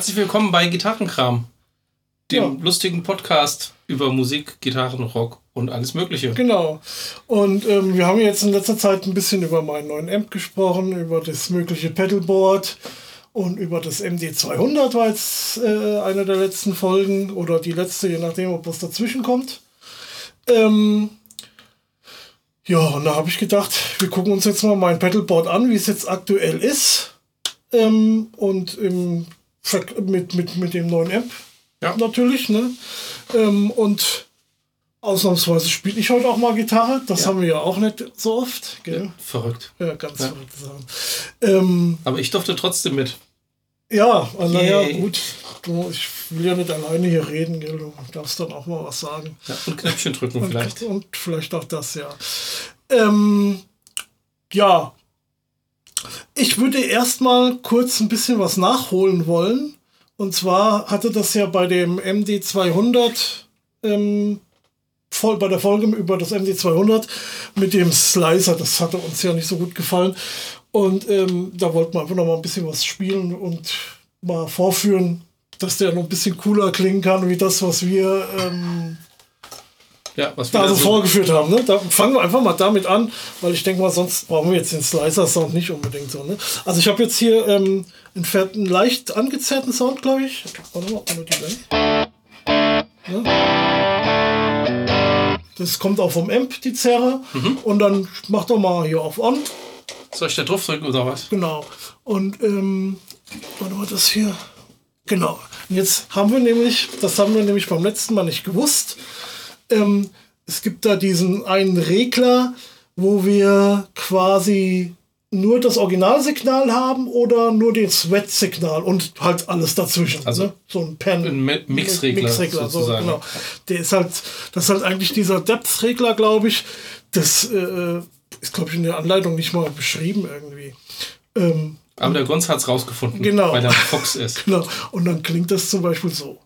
Herzlich willkommen bei Gitarrenkram, dem Ja. lustigen Podcast über Musik, Gitarren, Rock und alles Mögliche. Genau. Und ähm, wir haben jetzt in letzter Zeit ein bisschen über meinen neuen Amp gesprochen, über das mögliche Pedalboard und über das MD200 war jetzt äh, eine der letzten Folgen oder die letzte, je nachdem, ob was dazwischen kommt. Ähm, ja, und da habe ich gedacht, wir gucken uns jetzt mal mein Pedalboard an, wie es jetzt aktuell ist. Ähm, und im, mit, mit, mit dem neuen Amp Ja. natürlich. Ne? Ähm, und ausnahmsweise spiele ich heute auch mal Gitarre. Das Ja. haben wir ja auch nicht so oft. Gell? Verrückt. Ja, ganz Ja. verrückte Sachen. Ähm, Aber ich durfte trotzdem mit. ja, naja, Yay. gut. Du, ich will ja nicht alleine hier reden, gell? Du darfst dann auch mal was sagen. Ja, und Knöpfchen drücken vielleicht. Und, und vielleicht auch das, ja. Ähm, ja. Ich würde erstmal kurz ein bisschen was nachholen wollen. Und zwar hatte das ja bei dem MD200, ähm, voll, bei der Folge über das MD200 mit dem Slicer, das hatte uns ja nicht so gut gefallen. Und ähm, da wollten wir einfach noch mal ein bisschen was spielen und mal vorführen, dass der noch ein bisschen cooler klingen kann, wie das, was wir ähm, Ja, was wir da so vorgeführt haben. Ne? Da fangen wir einfach mal damit an, weil ich denke mal, sonst brauchen wir jetzt den Slicer-Sound nicht unbedingt so. Ne? Also ich habe jetzt hier ähm, einen, einen leicht angezerrten Sound, glaube ich. Warte mal, ohne die Wellen. Ja. Das kommt auch vom Amp, die Zerre. Und dann mach doch mal hier auf On. Soll ich da drauf drücken oder was? Genau. Und ähm, warte mal, das hier. Genau. Und jetzt haben wir nämlich, das haben wir nämlich beim letzten Mal nicht gewusst. Ähm, es gibt da diesen einen Regler, wo wir quasi nur das Originalsignal haben oder nur das Sweat-Signal und halt alles dazwischen. Also ne? so ein Pen. ein Mi- Mixregler Mixregler, so, genau. Der ist halt, das ist halt eigentlich dieser Depth-Regler, glaube ich. Das äh, ist, glaube ich, in der Anleitung nicht mal beschrieben irgendwie. Ähm, Aber der Gonz hat es rausgefunden, Genau. weil er Fox ist. Genau. Und dann klingt das zum Beispiel so.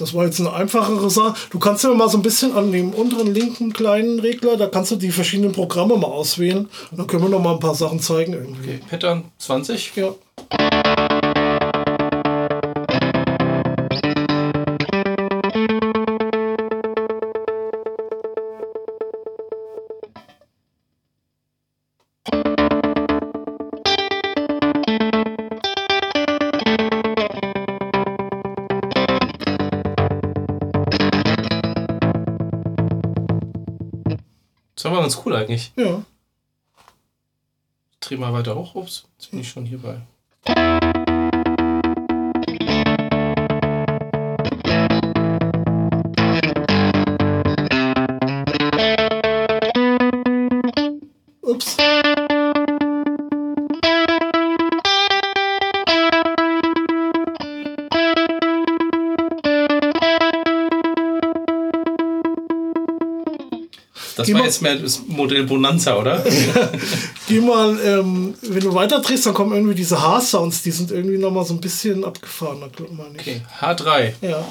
Das war jetzt eine einfachere Sache. Du kannst ja mal so ein bisschen an dem unteren linken kleinen Regler, da kannst du die verschiedenen Programme mal auswählen. Und dann können wir noch mal ein paar Sachen zeigen irgendwie. Okay, Pattern 20. Ja. Eigentlich. Ja. Dreh mal weiter hoch. Ups, jetzt bin ich schon hierbei. Das Geh war mal- jetzt mehr das Modell Bonanza, oder? Geh mal, ähm, wenn du weiter drehst, dann kommen irgendwie diese Haarsounds, die sind irgendwie noch mal so ein bisschen abgefahren, meine ich. Okay, H3. Ja.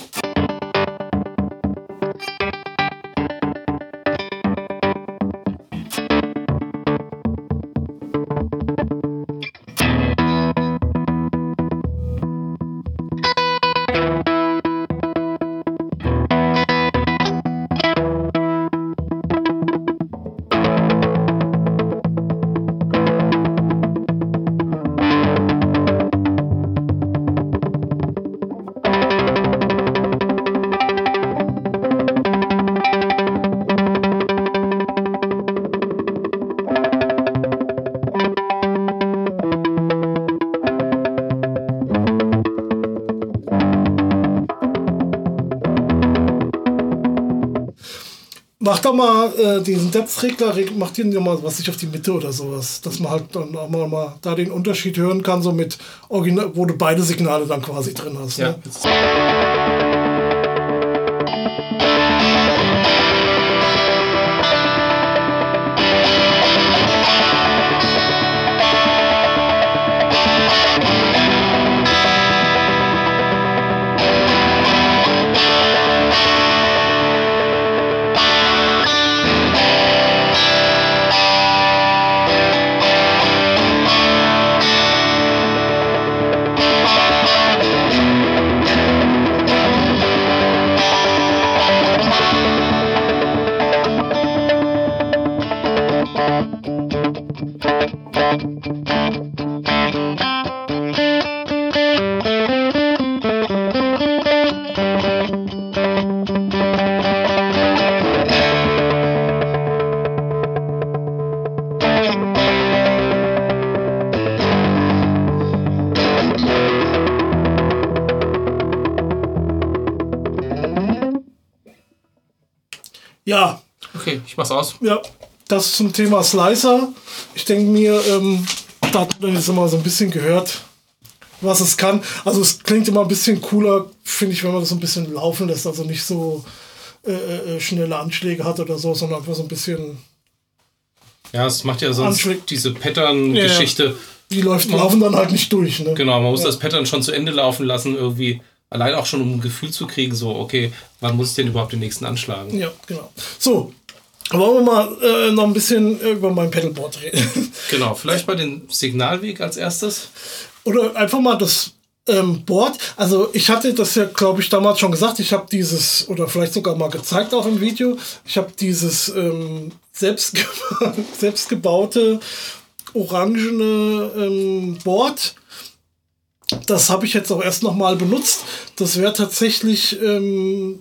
Mach doch mal äh, diesen Depth-Regler, reg- mach den ja mal, was ich auf die Mitte oder sowas, dass man halt dann auch mal, mal da den Unterschied hören kann, so mit Original, wo du beide Signale dann quasi drin hast. Ja, Ne? Mach's aus. ja, das zum Thema Slicer. Ich denke mir, ähm, da hat man jetzt immer so ein bisschen gehört, was es kann. Also es klingt immer ein bisschen cooler, finde ich, wenn man das so ein bisschen laufen lässt. Also nicht so äh, äh, schnelle Anschläge hat oder so, sondern einfach so ein bisschen, Ja, es macht ja sonst Anschlag- diese Pattern-Geschichte. die läuft, laufen dann halt nicht durch. Ne? Genau, man muss das Pattern schon zu Ende laufen lassen, irgendwie. Allein auch schon, um ein Gefühl zu kriegen, so, okay, wann muss ich denn überhaupt den nächsten anschlagen? Ja, genau. So, wollen wir mal äh, noch ein bisschen über mein Pedalboard reden. Genau, vielleicht mal den Signalweg als erstes. Oder einfach mal das ähm, Board. Also ich hatte das ja, glaube ich, damals schon gesagt. Ich habe dieses, oder vielleicht sogar mal gezeigt auch im Video, ich habe dieses ähm, selbst, selbstgebaute orangene ähm, Board. Das habe ich jetzt auch erst noch mal benutzt. Das wäre tatsächlich ähm,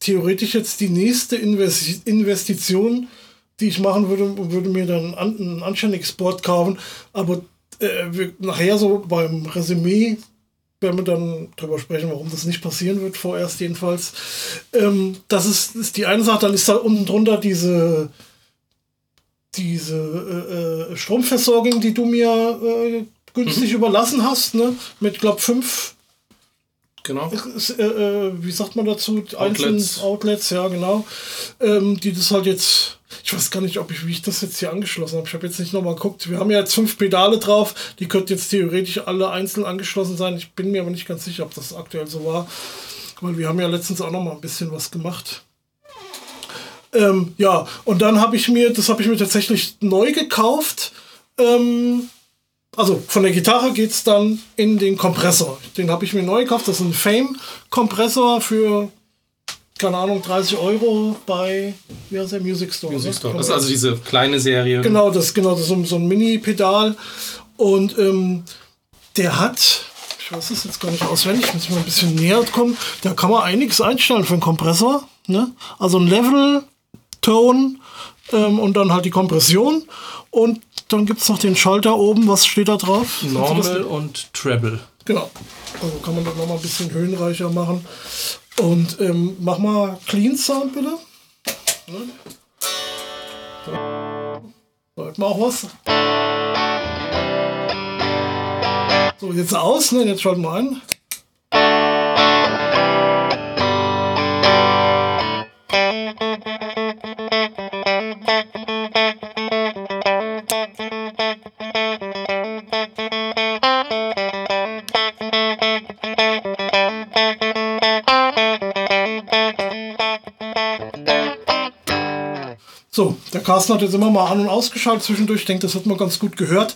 theoretisch jetzt die nächste Investi Investition, die ich machen würde, würde mir dann an, ein anständiges Board kaufen. Aber äh, wir, nachher so beim Resümee werden wir dann darüber sprechen, warum das nicht passieren wird, vorerst jedenfalls. Ähm, das ist, ist die eine Sache, dann ist da unten drunter diese, diese äh, äh, Stromversorgung, die du mir äh, günstig überlassen hast, ne? Mit, glaub fünf Genau. ist, äh, äh, wie sagt man dazu? Outlets. Outlets, ja, genau. Ähm, die das halt jetzt, ich weiß gar nicht, ob ich, wie ich das jetzt hier angeschlossen habe. Ich habe jetzt nicht nochmal geguckt. Wir haben ja jetzt fünf Pedale drauf. Die könnten jetzt theoretisch alle einzeln angeschlossen sein. Ich bin mir aber nicht ganz sicher, ob das aktuell so war. Weil wir haben ja letztens auch noch mal ein bisschen was gemacht. Ähm, ja, und dann habe ich mir, das habe ich mir tatsächlich neu gekauft. Ähm, also von der Gitarre geht es dann in den Kompressor. Den habe ich mir neu gekauft. Das ist ein Fame-Kompressor für, keine Ahnung, 30 Euro bei, wie heißt der, Music Store. Music ne? Store. Das ist also diese kleine Serie. Genau, das, genau, das ist so, so ein Mini-Pedal. Und ähm, der hat, ich weiß es jetzt gar nicht auswendig, muss ich mal ein bisschen näher kommen. Da kann man einiges einstellen für einen Kompressor. Ne? Also ein Level, Tone ähm, und dann halt die Kompression. Und dann gibt es noch den Schalter oben. Was steht da drauf? Normal und Treble. Genau. Also kann man das noch mal ein bisschen höhenreicher machen. Und ähm, mach mal Clean Sound bitte. Ne? So, hört man auch was? So, jetzt aus, ne? Jetzt schalten wir ein. Carsten hat jetzt immer mal an- und ausgeschaltet zwischendurch. Ich denke, das hat man ganz gut gehört.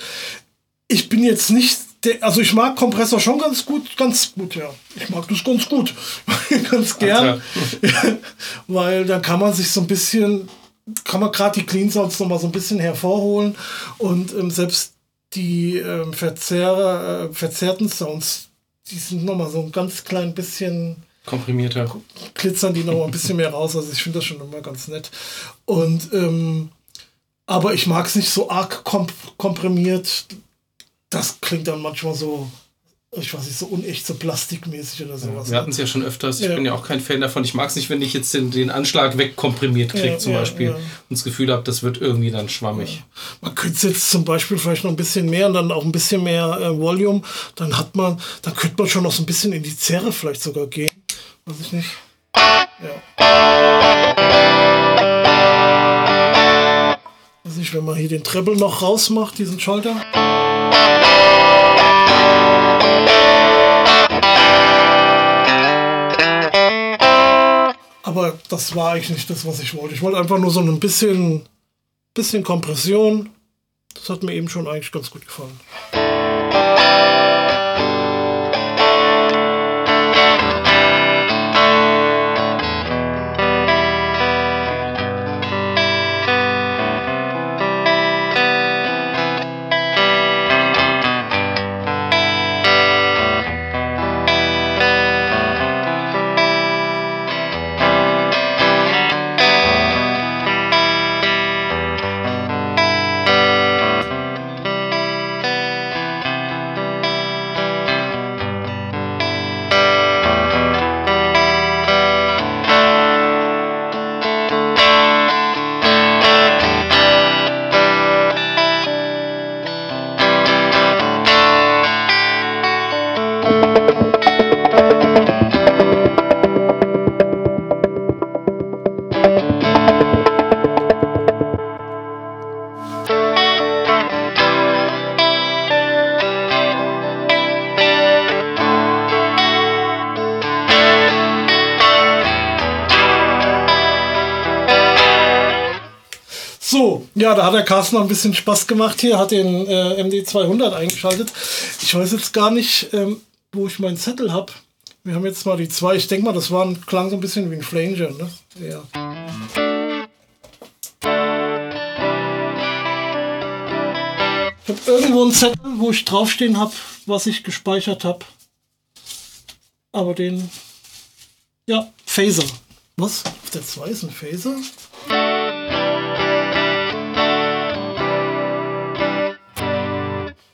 Ich bin jetzt nicht, der, also ich mag Kompressor schon ganz gut, ganz gut, ja. Ich mag das ganz gut, ganz gern, weil da kann man sich so ein bisschen, kann man gerade die Clean Sounds noch mal so ein bisschen hervorholen und ähm, selbst die ähm, Verzerr, äh, verzerrten Sounds, die sind noch mal so ein ganz klein bisschen Komprimierter. glitzern die noch ein bisschen mehr raus. Also ich finde das schon immer ganz nett. Und ähm, aber ich mag es nicht so arg komp komprimiert. Das klingt dann manchmal so, ich weiß nicht, so unecht, so plastikmäßig oder sowas. Wir hatten es ja schon öfters. Ich Ja. bin ja auch kein Fan davon. Ich mag es nicht, wenn ich jetzt den, den Anschlag wegkomprimiert kriege, Ja, zum Beispiel. Und das Gefühl habe, das wird irgendwie dann schwammig. Man könnte es jetzt zum Beispiel vielleicht noch ein bisschen mehr und dann auch ein bisschen mehr äh, Volume. Dann hat man, dann könnte man schon noch so ein bisschen in die Zerre vielleicht sogar gehen. Weiß ich nicht. Ja. Weiß nicht, wenn man hier den Treble noch rausmacht, diesen Schalter. Aber das war eigentlich nicht das, was ich wollte. Ich wollte einfach nur so ein bisschen, bisschen Kompression. Das hat mir eben schon eigentlich ganz gut gefallen. Hat der Carsten noch ein bisschen Spaß gemacht hier, hat den äh, MD200 eingeschaltet. Ich weiß jetzt gar nicht, ähm, wo ich meinen Zettel habe. Wir haben jetzt mal die zwei. Ich denke mal, das war ein, klang so ein bisschen wie ein Flanger, ne? Ja. Ich habe irgendwo einen Zettel, wo ich draufstehen habe, was ich gespeichert habe. Aber den. Ja, Phaser. Was? Auf der 2 ist ein Phaser?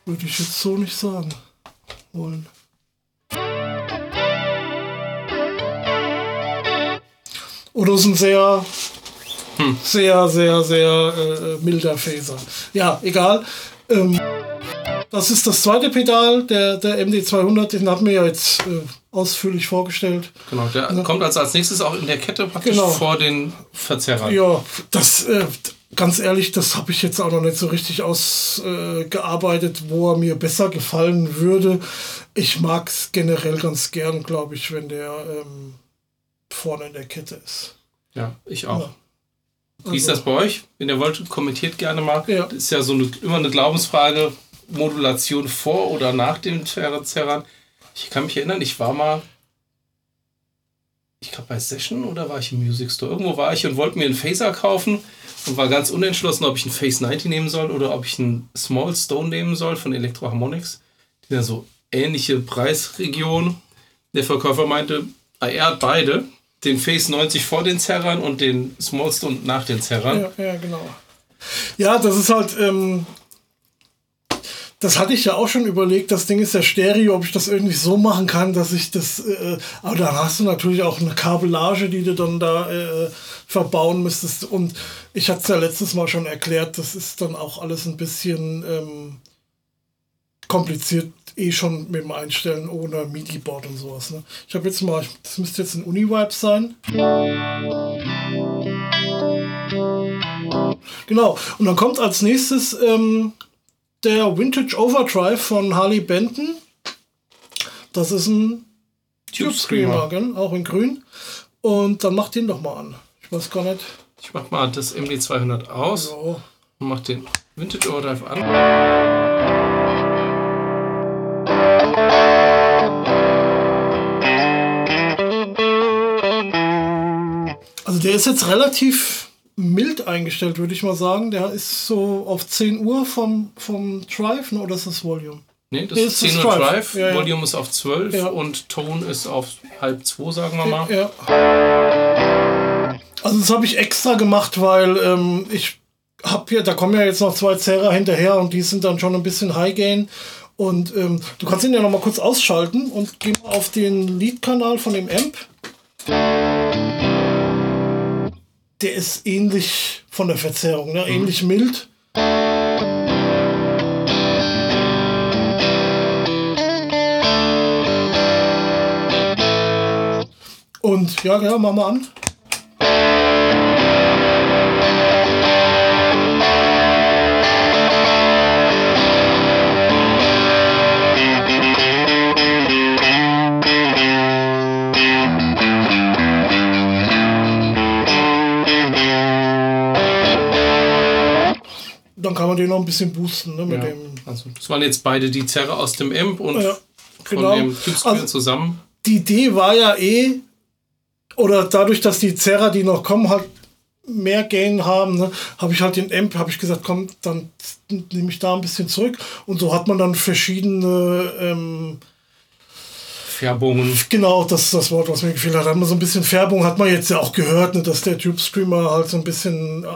Würde ich jetzt so nicht sagen wollen. Oder ist ein sehr, hm. sehr, sehr, sehr äh, milder Phaser. Ja, egal. Ähm, das ist das zweite Pedal, der, der MD200, den haben wir ja jetzt äh, ausführlich vorgestellt. Genau, der ja. kommt also als nächstes auch in der Kette praktisch genau. vor den Verzerrern. Ja, das, äh, ganz ehrlich, das habe ich jetzt auch noch nicht so richtig ausgearbeitet, äh, wo er mir besser gefallen würde. Ich mag es generell ganz gern, glaube ich, wenn der ähm, vorne in der Kette ist. Ja, ich auch. Ja. Wie also, ist das bei euch? Wenn ihr wollt, kommentiert gerne mal. Ja. Das ist ja so eine, immer eine Glaubensfrage, Modulation vor oder nach dem Zerran. Ich kann mich erinnern, ich war mal, ich glaube bei Session oder war ich im Music Store? Irgendwo war ich und wollte mir einen Phaser kaufen und war ganz unentschlossen, ob ich einen Phase 90 nehmen soll oder ob ich einen Small Stone nehmen soll von Electro Harmonics. Die sind ja so ähnliche Preisregionen. Der Verkäufer meinte, ah, er hat beide den Face 90 vor den Zerrern und den Smallstone nach den Zerrern. Ja, ja, genau. Ja, das ist halt, ähm, das hatte ich ja auch schon überlegt. Das Ding ist ja Stereo, ob ich das irgendwie so machen kann, dass ich das. Äh, aber dann hast du natürlich auch eine Kabellage, die du dann da äh, verbauen müsstest. Und ich hatte es ja letztes Mal schon erklärt, das ist dann auch alles ein bisschen ähm, kompliziert eh schon mit dem Einstellen ohne MIDI-Board und sowas. Ne? Ich habe jetzt mal, das müsste jetzt ein Uni-Vibe sein. Genau, und dann kommt als nächstes ähm, der Vintage Overdrive von Harley Benton. Das ist ein Tube Screamer, gell? auch in grün. Und dann mach den doch mal an. Ich weiß gar nicht. Ich mach mal das MD200 aus ja. und mach den Vintage Overdrive an. Also der ist jetzt relativ mild eingestellt, würde ich mal sagen. Der ist so auf 10 Uhr vom, vom Drive, ne? oder ist das Volume? Nee, das nee, ist 10 Uhr Drive, Drive. Ja, ja. Volume ist auf 12 ja. und Tone ist auf halb 2, sagen wir mal. Ja. Also das habe ich extra gemacht, weil ähm, ich habe hier, da kommen ja jetzt noch zwei Zerrer hinterher und die sind dann schon ein bisschen High Gain. Und ähm, du kannst ihn ja noch mal kurz ausschalten und geh mal auf den Lead-Kanal von dem Amp der ist ähnlich von der Verzerrung, ne? ähnlich mhm. mild. Und ja, ja, machen wir an. Dann kann man den noch ein bisschen boosten. Ne, mit ja, dem also, das waren jetzt beide die Zerre aus dem Amp und ja, genau. von dem Typscreen also, zusammen. Die Idee war ja eh, oder dadurch, dass die Zerrer, die noch kommen, halt mehr Gain haben, ne, habe ich halt den Amp, habe ich gesagt, komm, dann nehme ich da ein bisschen zurück. Und so hat man dann verschiedene ähm, Färbungen. Genau, das ist das Wort, was mir gefehlt hat. Hat man so ein bisschen Färbung, hat man jetzt ja auch gehört, ne, dass der Tube Screamer halt so ein bisschen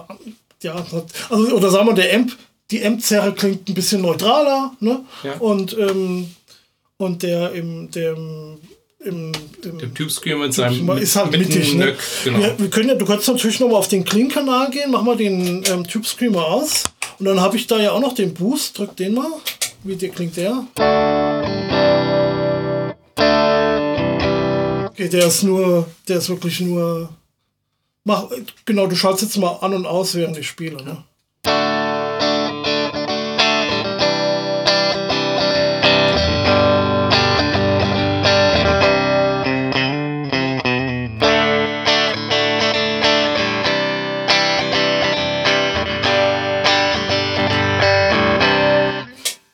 ja, also, oder sagen wir, der Amp, die Amp-Zerre klingt ein bisschen neutraler, ne? Ja. Und, ähm, und der im, der im, im, der Tube Screamer mit seinem ist halt mittig, ne? genau. wir, wir können ja, du kannst natürlich noch mal auf den Clean-Kanal gehen, mach mal den ähm, Tube Screamer aus. Und dann habe ich da ja auch noch den Boost, drück den mal. Wie der klingt der? Okay, der ist nur, der ist wirklich nur mach, genau, du schaltest jetzt mal an und aus, während ich spiele. Ne?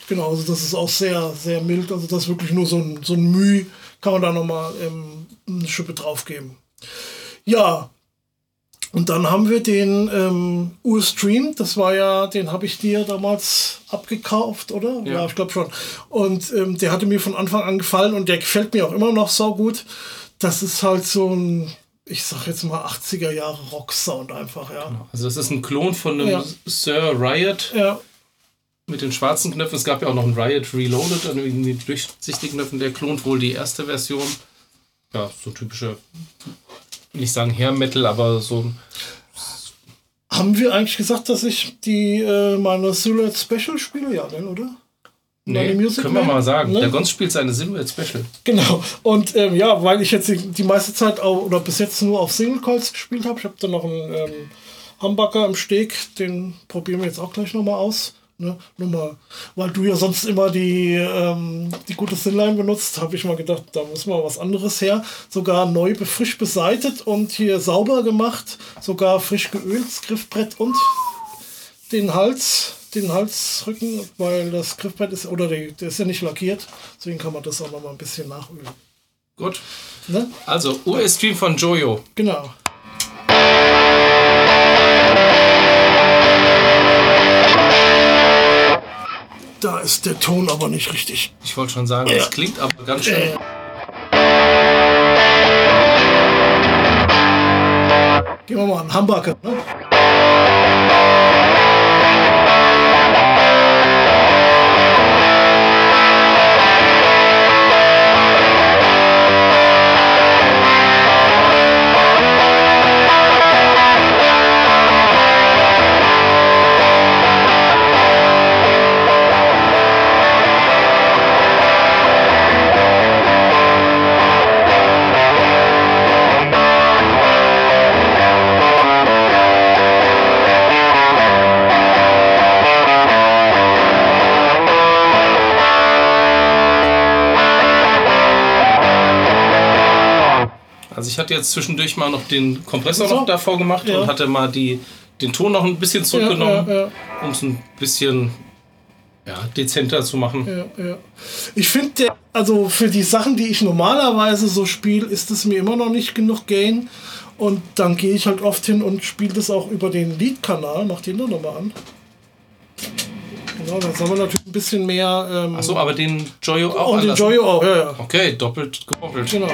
Genau, also das ist auch sehr, sehr mild. Also das ist wirklich nur so ein, so ein Müh. Kann man da nochmal ähm, eine Schippe drauf geben. Ja, und dann haben wir den ähm, Ur-Stream, das war ja, den habe ich dir damals abgekauft, oder? Ja, ja ich glaube schon. Und ähm, der hatte mir von Anfang an gefallen und der gefällt mir auch immer noch so gut. Das ist halt so ein, ich sag jetzt mal 80er Jahre Rock-Sound einfach, ja. Genau. Also das ist ein Klon von einem ja. Sir Riot. Ja. Mit den schwarzen Knöpfen. Es gab ja auch noch einen Riot Reloaded, an den durchsichtigen Knöpfen. Der klont wohl die erste Version. Ja, so typische nicht sagen Hair Metal, aber so. Haben wir eigentlich gesagt, dass ich die äh, meine Silhouette Special spiele? Ja, denn, oder? Nee, können wir mal sagen. Ne? Der Gons spielt seine Silhouette Special. Genau. Und ähm, ja, weil ich jetzt die, meiste Zeit auch, oder bis jetzt nur auf Single Calls gespielt habe. Ich habe da noch einen ähm, Hamburger im Steg, den probieren wir jetzt auch gleich nochmal aus. Ne? Nur mal, weil du ja sonst immer die, ähm, die gute Thinline benutzt, habe ich mal gedacht, da muss mal was anderes her. Sogar neu frisch beseitet und hier sauber gemacht, sogar frisch geölt, das Griffbrett und den Hals, den Halsrücken, weil das Griffbrett ist, oder der, der ist ja nicht lackiert, deswegen kann man das auch noch mal ein bisschen nachölen. Gut. Ne? Also, US-Stream von Jojo. Genau. Da ist der Ton aber nicht richtig. Ich wollte schon sagen, es ja. klingt aber ganz schön. Äh. Gehen wir mal an Hamburger. Ne? Hatte jetzt zwischendurch mal noch den Kompressor so. noch davor gemacht ja. und hatte mal die, den Ton noch ein bisschen zurückgenommen, ja, ja, um es ein bisschen ja, dezenter zu machen. Ja, ja. Ich finde, also für die Sachen, die ich normalerweise so spiele, ist es mir immer noch nicht genug Gain. Und dann gehe ich halt oft hin und spiele das auch über den Lead-Kanal. Mach den doch nochmal an. Genau, dann haben wir natürlich ein bisschen mehr. Ähm Achso, aber den Joyo auch. Und den Joyo auch, ja, ja. Okay, doppelt gemoppelt. Genau.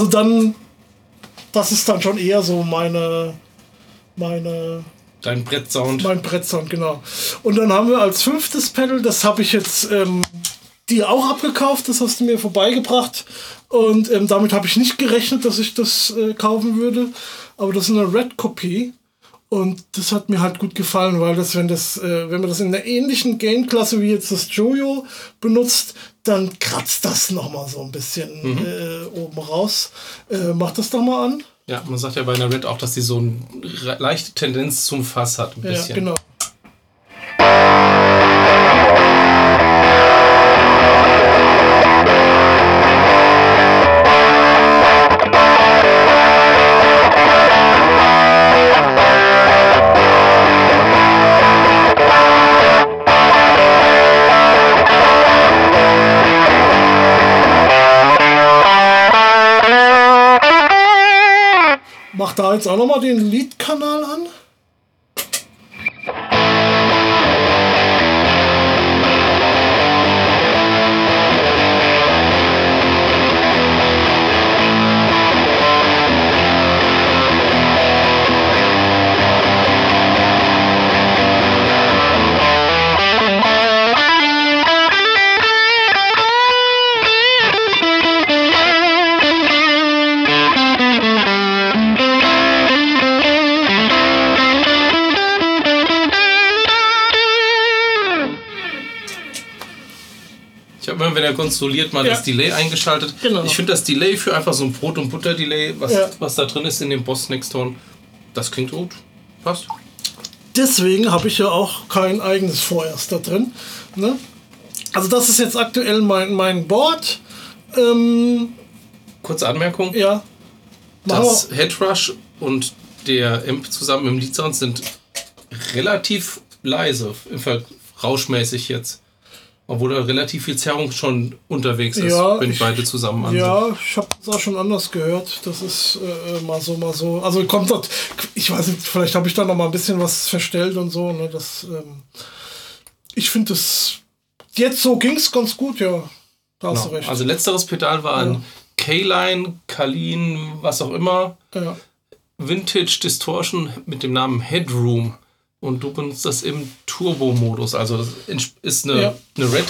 Also dann, das ist dann schon eher so meine, meine. Dein Brettsound. Mein Brettsound, genau. Und dann haben wir als fünftes Pedal, das habe ich jetzt ähm, dir auch abgekauft, das hast du mir vorbeigebracht. Und ähm, damit habe ich nicht gerechnet, dass ich das äh, kaufen würde. Aber das ist eine Red-Kopie. Und das hat mir halt gut gefallen, weil das, wenn das, äh, wenn man das in einer ähnlichen Game-Klasse wie jetzt das Jojo benutzt, dann kratzt das nochmal so ein bisschen mhm. äh, oben raus. Äh, mach das doch mal an. Ja, man sagt ja bei einer Red auch, dass die so eine leichte Tendenz zum Fass hat. Ein bisschen. Ja, genau. Jetzt auch nochmal den Lead-Kanal er konstruiert, mal Ja. das Delay eingeschaltet. Genau. Ich finde das Delay für einfach so ein Brot- und Butter-Delay, was, Ja. was da drin ist in dem Boss Next Tone, das klingt gut. Passt. Deswegen habe ich ja auch kein eigenes vorerst da drin. Ne? Also das ist jetzt aktuell mein, mein Board. Ähm, Kurze Anmerkung. ja. Machen Das Headrush und der Amp zusammen im Lead Sound sind relativ leise, rauschmäßig jetzt. Obwohl da relativ viel Zerrung schon unterwegs ist, Ja, wenn ich- beide zusammen an sind. Ja, ich habe es auch schon anders gehört. Das ist äh, mal so, mal so. Also kommt dort, ich weiß nicht, vielleicht habe ich da noch mal ein bisschen was verstellt und so. Ne, das, ähm, ich finde es, jetzt so ging es ganz gut, ja. Da hast du Genau. recht. Also letzteres Pedal war ein K-Line, Kalin, was auch immer, ja. Vintage Distortion mit dem Namen Headroom. Und du benutzt das im Turbo-Modus. Also das ist eine, Ja. eine Red.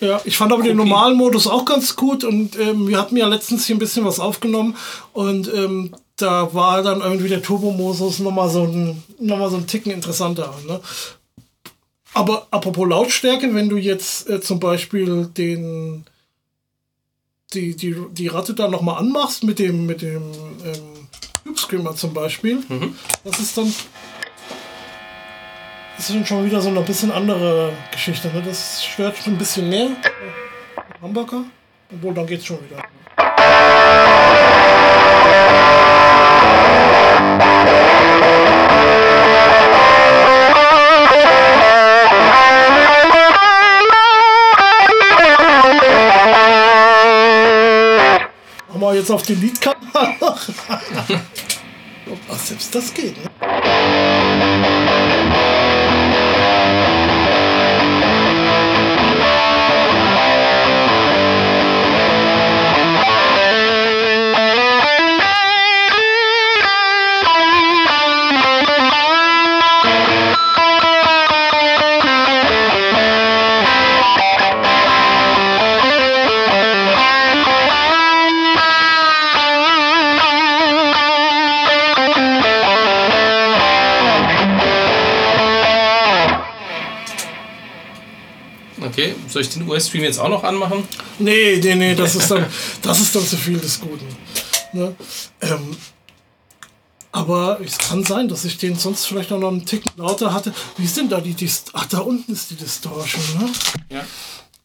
Ja, ich fand aber den Kopie. normalen Modus auch ganz gut und ähm, wir hatten ja letztens hier ein bisschen was aufgenommen und ähm, da war dann irgendwie der Turbo-Modus nochmal so ein, so ein Ticken interessanter. Ne? Aber apropos Lautstärke, wenn du jetzt äh, zum Beispiel den die, die, die Ratte da nochmal anmachst mit dem mit dem ähm, Screamer zum Beispiel, das ist dann das ist schon wieder so eine bisschen andere Geschichte. Ne? Das stört schon ein bisschen mehr. Hamburger. Obwohl, dann geht's schon wieder. Wir jetzt auf den Liedkanal. Ach, selbst das geht, ne? Soll ich den US-Stream jetzt auch noch anmachen? Nee, nee, nee, das ist dann, das ist dann zu viel des Guten. Ne? Ähm, aber es kann sein, dass ich den sonst vielleicht noch einen Tick lauter hatte. Wie ist denn da die Dist Ach, da unten ist die Distortion, ne? Ja.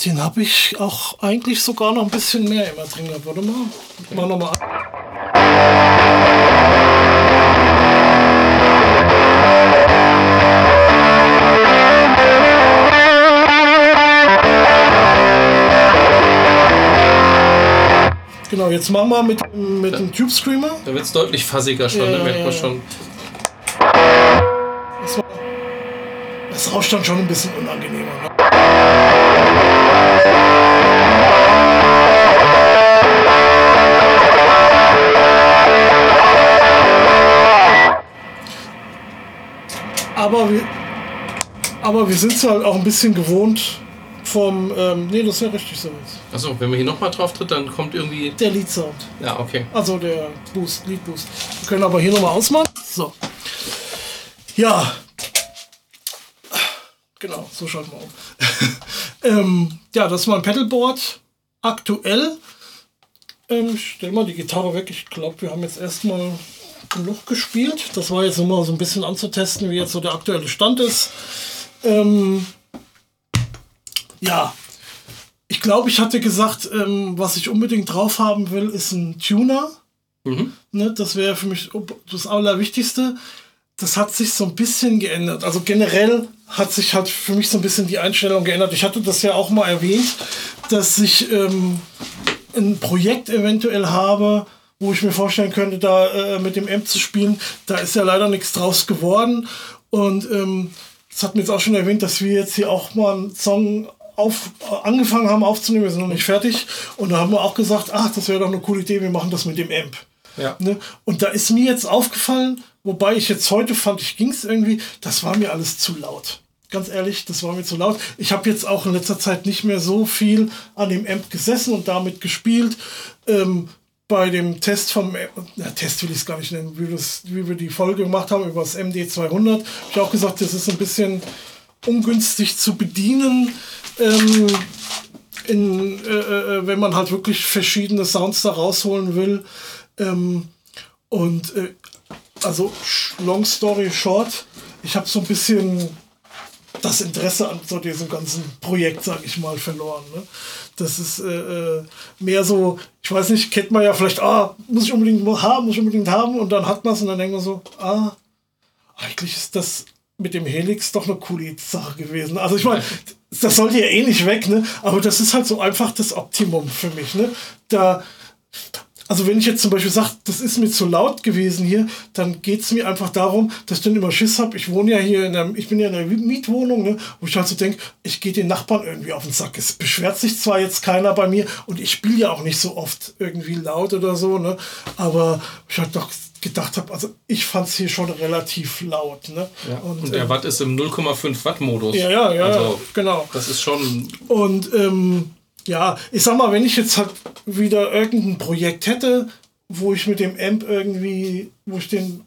Den habe ich auch eigentlich sogar noch ein bisschen mehr immer drin gehabt. Warte mal. Ich mach noch mal an. Genau, jetzt machen wir mit, dem- mit dem Tube Screamer. Da wird es deutlich fassiger schon, Ja, da merkt man schon. Das, war, das rauscht dann schon ein bisschen unangenehmer. Ne? Aber wir, aber wir sind es halt auch ein bisschen gewohnt vom. Ähm, nee, das ist ja richtig so. Achso, wenn man hier nochmal drauf tritt, dann kommt irgendwie. Der Lead Sound. Ja, okay. Also der Boost, Lead Boost. Wir können aber hier nochmal ausmachen. So. Ja. Genau, so schalten wir um. ähm, ja, das ist mein Pedalboard. Aktuell. Ähm, ich stell mal die Gitarre weg. Ich glaube, wir haben jetzt erstmal genug gespielt. Das war jetzt nur mal so ein bisschen anzutesten, wie jetzt so der aktuelle Stand ist. Ähm, ja, ich glaube, ich hatte gesagt, ähm, was ich unbedingt drauf haben will, ist ein Tuner. Mhm. Ne, das wäre für mich das Allerwichtigste. Das hat sich so ein bisschen geändert. Also generell hat sich halt für mich so ein bisschen die Einstellung geändert. Ich hatte das ja auch mal erwähnt, dass ich ähm, ein Projekt eventuell habe, wo ich mir vorstellen könnte, da äh, mit dem Amp zu spielen. Da ist ja leider nichts draus geworden. Und ähm, das hat mir jetzt auch schon erwähnt, dass wir jetzt hier auch mal einen Song auf, angefangen haben aufzunehmen. Wir sind noch nicht fertig. Und da haben wir auch gesagt, ach, das wäre doch eine coole Idee, wir machen das mit dem Amp. Ja. Ne? Und da ist mir jetzt aufgefallen, wobei ich jetzt heute fand, ich ging es irgendwie, das war mir alles zu laut. Ganz ehrlich, das war mir zu laut. Ich habe jetzt auch in letzter Zeit nicht mehr so viel an dem Amp gesessen und damit gespielt. Ähm, bei dem Test vom, na, Test will ich es gar nicht nennen, wie, das, wie wir die Folge gemacht haben über das MD200, habe ich auch gesagt, das ist ein bisschen ungünstig zu bedienen. Ähm, in, äh, äh, wenn man halt wirklich verschiedene Sounds da rausholen will. Ähm, und äh, also long story short, ich habe so ein bisschen das Interesse an so diesem ganzen Projekt, sag ich mal, verloren. Ne? Das ist äh, äh, mehr so, ich weiß nicht, kennt man ja vielleicht, ah, muss ich unbedingt haben, muss ich unbedingt haben und dann hat man es und dann denkt man so, ah, eigentlich ist das mit dem Helix doch eine coole Sache gewesen. Also ich meine, das sollte ja eh nicht weg, ne? Aber das ist halt so einfach das Optimum für mich, ne? Da, also wenn ich jetzt zum Beispiel sage, das ist mir zu laut gewesen hier, dann geht es mir einfach darum, dass ich dann immer Schiss habe. Ich wohne ja hier in der, ich bin ja in einer Mietwohnung, ne, wo ich halt so denke, ich gehe den Nachbarn irgendwie auf den Sack. Es beschwert sich zwar jetzt keiner bei mir und ich spiele ja auch nicht so oft irgendwie laut oder so, ne, aber ich halt doch gedacht habe, also ich fand es hier schon relativ laut. Ne? Ja. Und, und, der äh, Watt ist im 0,5 Watt Modus. Ja, ja, ja, also, genau. Das ist schon. Und ähm, ja, ich sag mal, wenn ich jetzt halt wieder irgendein Projekt hätte, wo ich mit dem Amp irgendwie, wo ich den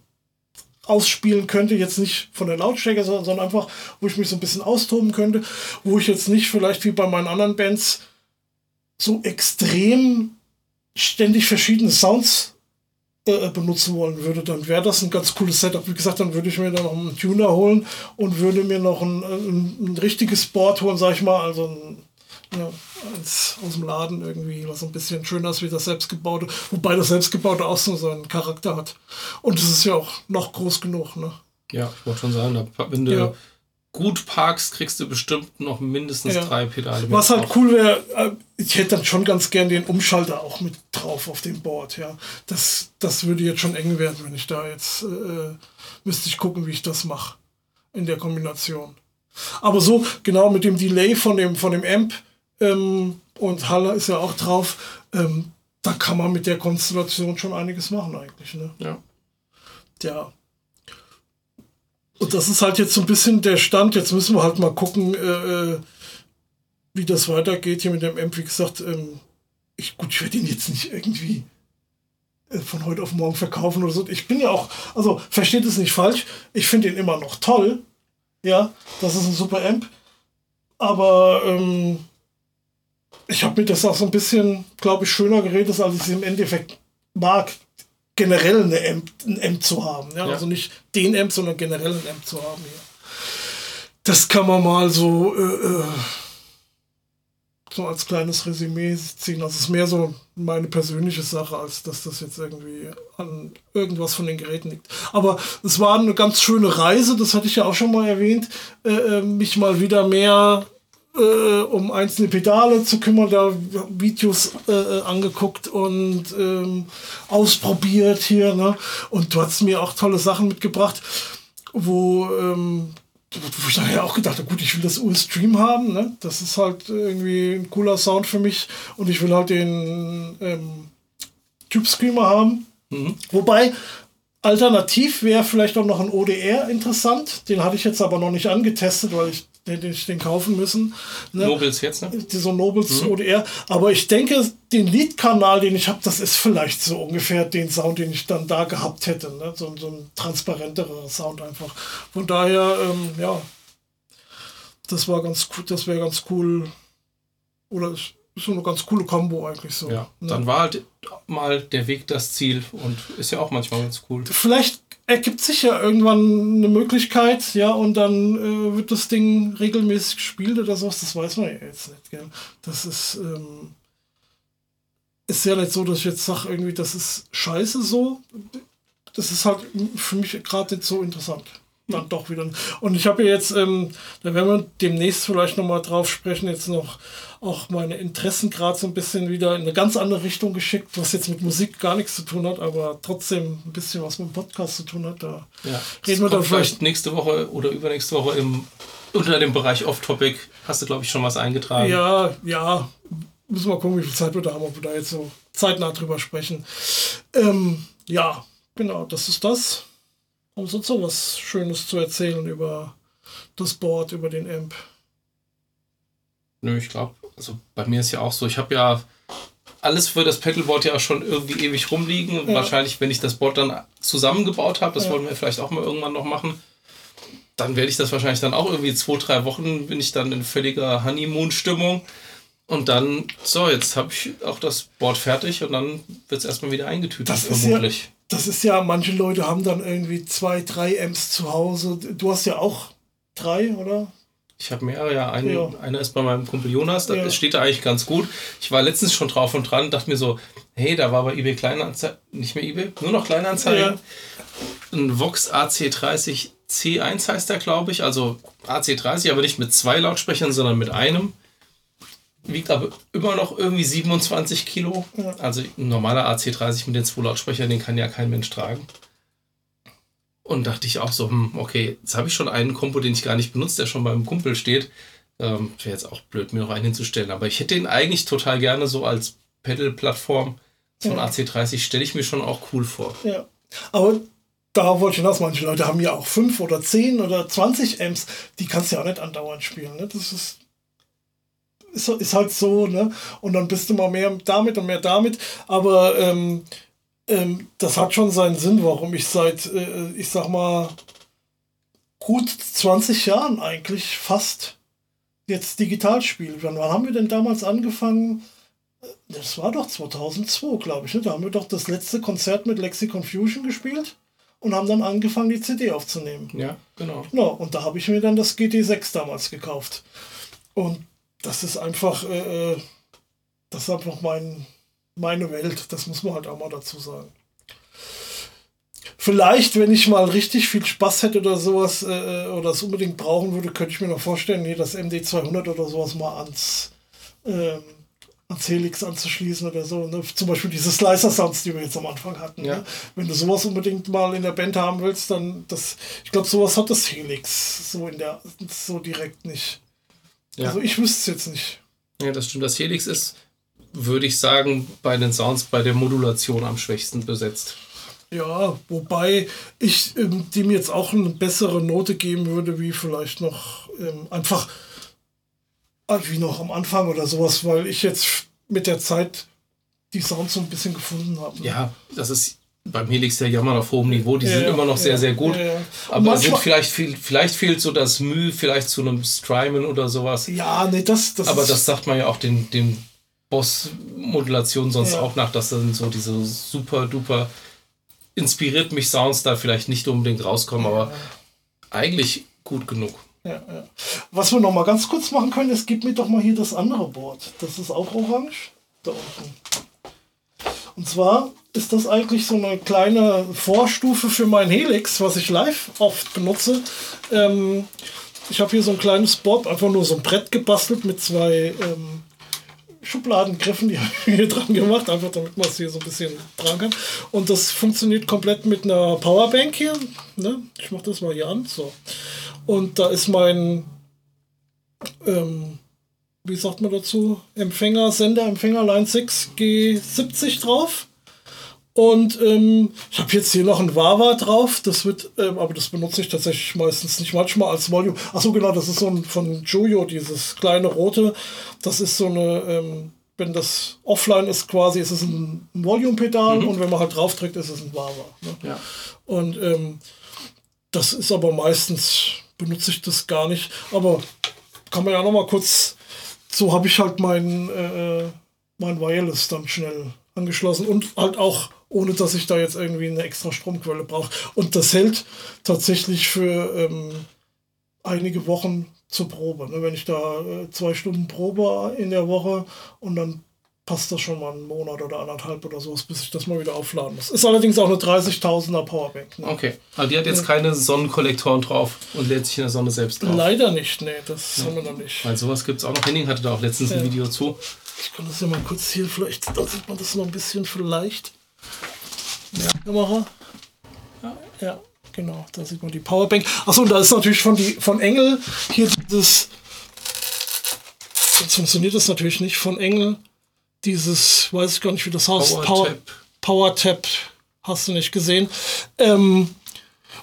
ausspielen könnte, jetzt nicht von der Lautstärke, sondern einfach, wo ich mich so ein bisschen austoben könnte, wo ich jetzt nicht vielleicht wie bei meinen anderen Bands so extrem ständig verschiedene Sounds äh, benutzen wollen würde, dann wäre das ein ganz cooles Setup. Wie gesagt, dann würde ich mir dann noch einen Tuner holen und würde mir noch ein, ein, ein richtiges Board holen, sag ich mal, also ein ja, als aus dem Laden irgendwie, was ein bisschen schöner ist wie das selbstgebaute, wobei das selbstgebaute auch so seinen Charakter hat. Und es ist ja auch noch groß genug, ne? Ja, ich wollte schon sagen, wenn du ja. gut parkst, kriegst du bestimmt noch mindestens ja. drei Pedale. Was halt drauf. cool wäre, äh, ich hätte dann schon ganz gern den Umschalter auch mit drauf auf dem Board, ja. Das, das würde jetzt schon eng werden, wenn ich da jetzt, äh, müsste ich gucken, wie ich das mache in der Kombination. Aber so, genau mit dem Delay von dem, von dem Amp, ähm, und Halle ist ja auch drauf. Ähm, da kann man mit der Konstellation schon einiges machen eigentlich. Ne? Ja. Ja. Und das ist halt jetzt so ein bisschen der Stand. Jetzt müssen wir halt mal gucken, äh, äh wie das weitergeht hier mit dem Amp. Wie gesagt, ähm, ich, gut, ich werde ihn jetzt nicht irgendwie äh, von heute auf morgen verkaufen oder so. Ich bin ja auch, also versteht es nicht falsch, ich finde ihn immer noch toll. Ja, das ist ein super Amp. Aber ähm, ich habe mir das auch so ein bisschen, glaube ich, schöner geredet, als ich es im Endeffekt mag, generell eine Amp, ein Amp zu haben. Ja? ja? Also nicht den Amp, sondern generell ein Amp zu haben. Ja. Das kann man mal so, äh, äh, so als kleines Resümee ziehen. Also es ist mehr so meine persönliche Sache, als dass das jetzt irgendwie an irgendwas von den Geräten liegt. Aber es war eine ganz schöne Reise, das hatte ich ja auch schon mal erwähnt, äh, äh mich mal wieder mehr äh, um einzelne Pedale zu kümmern, da Videos äh, äh, angeguckt und ähm, ausprobiert hier. Ne? Und du hast mir auch tolle Sachen mitgebracht, wo, ähm, wo ich nachher auch gedacht habe, gut, ich will das US-Stream haben. Ne? Das ist halt irgendwie ein cooler Sound für mich. Und ich will halt den ähm, Tube Screamer haben. Mhm. Wobei, Alternativ wäre vielleicht auch noch ein ODR interessant. Den hatte ich jetzt aber noch nicht angetestet, weil ich hätte ich den kaufen müssen. Ne? Nobles jetzt, ne? Dieser Nobles mhm. ODR. Aber ich denke, den Lead-Kanal, den ich habe, das ist vielleicht so ungefähr den Sound, den ich dann da gehabt hätte. Ne? So, so ein transparenterer Sound einfach. Von daher, ähm, ja, das war ganz cool, das wäre ganz cool. Oder ist so eine ganz coole Kombo eigentlich so. Ja, ne? dann war halt mal der Weg das Ziel und ist ja auch manchmal ganz cool. Vielleicht ergibt sich ja irgendwann eine Möglichkeit, ja, und dann äh, wird das Ding regelmäßig gespielt oder sowas, das weiß man ja jetzt nicht, gell. Das ist, ähm, ist ja nicht so, dass ich jetzt sage, irgendwie, das ist scheiße so. Das ist halt für mich gerade nicht so interessant dann doch wieder. Und ich habe jetzt, ähm, da werden wir demnächst vielleicht nochmal drauf sprechen, jetzt noch auch meine Interessen gerade so ein bisschen wieder in eine ganz andere Richtung geschickt, was jetzt mit Musik gar nichts zu tun hat, aber trotzdem ein bisschen was mit dem Podcast zu tun hat. Da ja, reden wir dann vielleicht nächste Woche oder übernächste Woche im, unter dem Bereich Off-Topic. Hast du, glaube ich, schon was eingetragen? Ja, ja. Müssen wir gucken, wie viel Zeit wir da haben, ob wir da jetzt so zeitnah drüber sprechen. Ähm, ja, genau, das ist das. Haben sonst so was Schönes zu erzählen über das Board, über den Amp? Nö, ich glaube, also bei mir ist ja auch so, ich habe ja alles für das Pedalboard ja schon irgendwie ewig rumliegen. Ja. Wahrscheinlich, wenn ich das Board dann zusammengebaut habe, das ja. wollen wir vielleicht auch mal irgendwann noch machen, dann werde ich das wahrscheinlich dann auch irgendwie zwei, drei Wochen bin ich dann in völliger Honeymoon-Stimmung Und dann, so, jetzt habe ich auch das Board fertig und dann wird es erstmal wieder eingetütet, Das ist vermutlich. ja, das ist ja, manche Leute haben dann irgendwie zwei, drei Amps zu Hause. Du hast ja auch drei, oder? Ich habe mehrere, ja. Ein, Ja. Einer ist bei meinem Kumpel Jonas, da Ja. steht da eigentlich ganz gut. Ich war letztens schon drauf und dran, dachte mir so, hey, da war bei eBay Kleinanzeigen, nicht mehr eBay, nur noch Kleinanzeigen. Ein Vox AC30 C1 heißt der, glaube ich. Also AC30, aber nicht mit zwei Lautsprechern, sondern mit einem. Wiegt aber immer noch irgendwie 27 Kilo. Also ein normaler AC30 mit den zwei Lautsprechern, den kann ja kein Mensch tragen. Und dachte ich auch so, hm, okay, jetzt habe ich schon einen Kompo, den ich gar nicht benutze, der schon beim Kumpel steht. Ähm, Wäre jetzt auch blöd, mir noch einen hinzustellen. Aber ich hätte den eigentlich total gerne so als Pedal-Plattform. So ein Ja. AC30 stelle ich mir schon auch cool vor. Ja. Aber darauf wollte ich hinaus, manche Leute haben ja auch fünf oder zehn oder 20 Amps, die kannst du ja auch nicht andauernd spielen. Ne? Das ist, ist, ist halt so, ne? Und dann bist du mal mehr damit und mehr damit. Aber ähm, ähm, das hat schon seinen Sinn, warum ich seit, äh, ich sag mal, gut 20 Jahren eigentlich fast jetzt digital spiele. Wann, wann haben wir denn damals angefangen? Das war doch 2002, glaube ich. Ne? Da haben wir doch das letzte Konzert mit Lexicon Fusion gespielt und haben dann angefangen, die CD aufzunehmen. Ja, genau. Ja, und da habe ich mir dann das GT6 damals gekauft. Und das ist einfach, äh, äh, das ist einfach mein, meine Welt. Das muss man halt auch mal dazu sagen. Vielleicht, wenn ich mal richtig viel Spaß hätte oder sowas, äh, oder es unbedingt brauchen würde, könnte ich mir noch vorstellen, hier das MD200 oder sowas mal ans, ähm, ans Helix anzuschließen oder so. Ne? Zum Beispiel diese Slicer-Sounds, die wir jetzt am Anfang hatten. Ja. Ne? Wenn du sowas unbedingt mal in der Band haben willst, dann das, ich glaube, sowas hat das Helix so in der, so direkt nicht. Ja. Also ich wüsste es jetzt nicht. Ja, das stimmt. Das Helix ist, würde ich sagen, bei den Sounds bei der Modulation am schwächsten besetzt. Ja, wobei ich ähm, dem jetzt auch eine bessere Note geben würde, wie vielleicht noch ähm, einfach äh, wie noch am Anfang oder sowas, weil ich jetzt mit der Zeit die Sounds so ein bisschen gefunden habe. Ja, das ist beim Helix der Jammer auf hohem Niveau. Die Ja, sind ja, immer noch sehr, ja, sehr gut. ja. Und Aber sind vielleicht, viel, vielleicht fehlt so das Mühe, vielleicht zu einem Strymon oder sowas. Ja, nee, das, das Aber das sagt man ja auch den, den Boss-Modulationen sonst auch nach, dass dann so diese super duper inspiriert mich Sounds da vielleicht nicht unbedingt rauskommen, aber eigentlich gut genug. Ja, ja. Was wir noch mal ganz kurz machen können, ist, gib mir doch mal hier das andere Board. Das ist auch orange. Da unten. Und zwar ist das eigentlich so eine kleine Vorstufe für mein Helix, was ich live oft benutze. Ähm, ich habe hier so ein kleines Board, einfach nur so ein Brett gebastelt mit zwei ähm, Schubladengriffen, die habe ich hier dran gemacht, einfach damit man es hier so ein bisschen dran kann. Und das funktioniert komplett mit einer Powerbank hier. Ne? Ich mache das mal hier an. So. Und da ist mein, ähm, wie sagt man dazu, Empfänger, Sender, Empfänger Line 6 G70 drauf. Und ähm, ich habe jetzt hier noch ein Wawa drauf. Das wird, ähm, aber das benutze ich tatsächlich meistens nicht. Manchmal als Volume. Achso, genau, das ist so ein von Joyo, dieses kleine rote. Das ist so eine, ähm, wenn das offline ist quasi, ist es ein Volume-Pedal und wenn man halt drauf drückt, ist es ein Wawa. Ne? Ja. Und ähm, das ist aber meistens, benutze ich das gar nicht. Aber kann man ja noch mal kurz, so habe ich halt mein, äh, mein Wireless dann schnell angeschlossen und halt auch ohne dass ich da jetzt irgendwie eine extra Stromquelle brauche. Und das hält tatsächlich für ähm, einige Wochen zur Probe. Ne? Wenn ich da äh, zwei Stunden probe in der Woche und dann passt das schon mal einen Monat oder anderthalb oder sowas, bis ich das mal wieder aufladen muss. Ist allerdings auch eine 30.000er Powerbank. Ne? Okay. Aber die hat jetzt keine Sonnenkollektoren drauf und lädt sich in der Sonne selbst drauf. Leider nicht, nee, das haben wir noch nicht. Weil sowas gibt es auch noch. Henning hatte da auch letztens ein Ja. Video zu. Ich kann das ja mal kurz hier, vielleicht, da sieht man das noch ein bisschen vielleicht. Ja, Kamera. Ja, genau, da sieht man die Powerbank. Achso, und da ist natürlich von, die, von Engel hier dieses. Jetzt funktioniert das natürlich nicht von Engel. Dieses, weiß ich gar nicht, wie das heißt. Power Power, Tap. Power Tap hast du nicht gesehen. Ähm,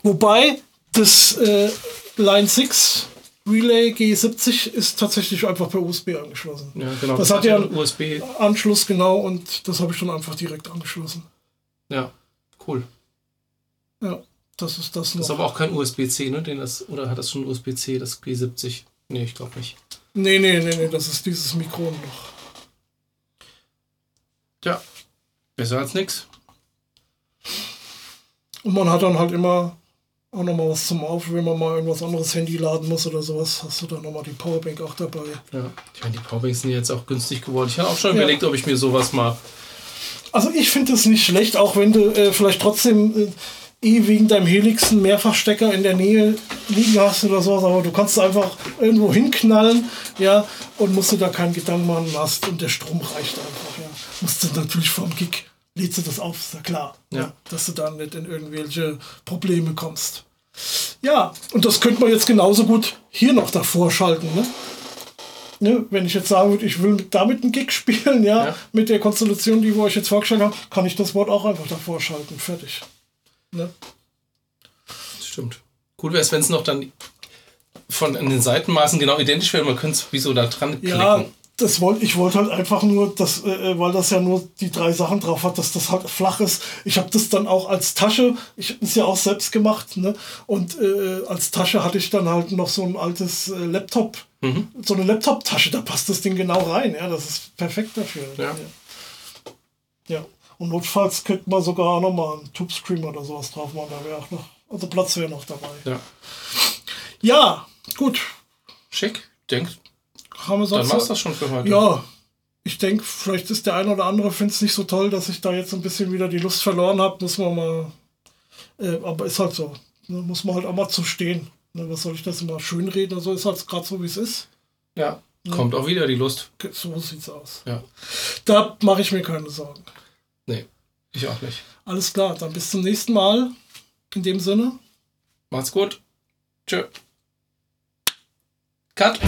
wobei das äh, Line 6 Relay G70 ist tatsächlich einfach per USB angeschlossen. Ja, genau. Das hat ja einen USB. Anschluss, genau, und das habe ich dann einfach direkt angeschlossen. Ja, cool. Ja, das ist das Das noch. ist aber auch kein USB-C, ne? Den das, oder hat das schon USB-C, das G70? Nee, ich glaube nicht. nee, nee, nee, nee, das ist dieses Mikro noch. Ja. Besser als nix. Und man hat dann halt immer auch nochmal was zum Auf, wenn man mal irgendwas anderes Handy laden muss oder sowas, hast du dann nochmal die Powerbank auch dabei. Ja. Ich meine, die Powerbanks sind jetzt auch günstig geworden. Ich habe auch schon Ja. überlegt, ob ich mir sowas mal. Also ich finde es nicht schlecht, auch wenn du äh, vielleicht trotzdem äh, eh wegen deinem Helix einen Mehrfachstecker in der Nähe liegen hast oder sowas, aber du kannst einfach irgendwo hinknallen, ja, und musst dir da keinen Gedanken machen hast und der Strom reicht einfach, ja. Musst du natürlich vom Gig, lädst du das auf, ist ja klar, Ja. dass du dann nicht in irgendwelche Probleme kommst. Ja, und das könnte man jetzt genauso gut hier noch davor schalten, ne? Ne, wenn ich jetzt sagen würde, ich will damit einen Gig spielen, ja, Ja. mit der Konstellation, die wir euch jetzt vorgestellt haben, kann ich das Wort auch einfach davor schalten. Fertig. Ne? Stimmt. Cool wäre es, wenn es noch dann von den Seitenmaßen genau identisch wäre. Man könnte es wie so da dran klicken. Ja, das wollte ich wollte halt einfach nur, dass, äh, weil das ja nur die drei Sachen drauf hat, dass das halt flach ist. Ich habe das dann auch als Tasche, ich habe es ja auch selbst gemacht, ne? Und äh, als Tasche hatte ich dann halt noch so ein altes äh, Laptop, so eine Laptop-Tasche, da passt das Ding genau rein, ja, das ist perfekt dafür. Ja. Ja. Und notfalls könnte man sogar auch nochmal einen Tube Screamer oder sowas drauf machen, da wäre auch noch, also Platz wäre noch dabei. Ja. Ja, gut. Schick. Denk, Haben wir dann sonst war's das schon für heute. Ja, ich denke, vielleicht ist der eine oder andere findet es nicht so toll, dass ich da jetzt ein bisschen wieder die Lust verloren habe. Muss man mal. Äh, aber ist halt so. Ne, muss man halt auch mal zu stehen. Ne, was soll ich das immer schön reden? Also ist halt gerade so, wie es ist. Ja. Kommt auch wieder die Lust. So sieht's aus. Ja. Da mache ich mir keine Sorgen. Nee, ich auch nicht. Alles klar, dann bis zum nächsten Mal. In dem Sinne. Macht's gut. Tschö. Cut.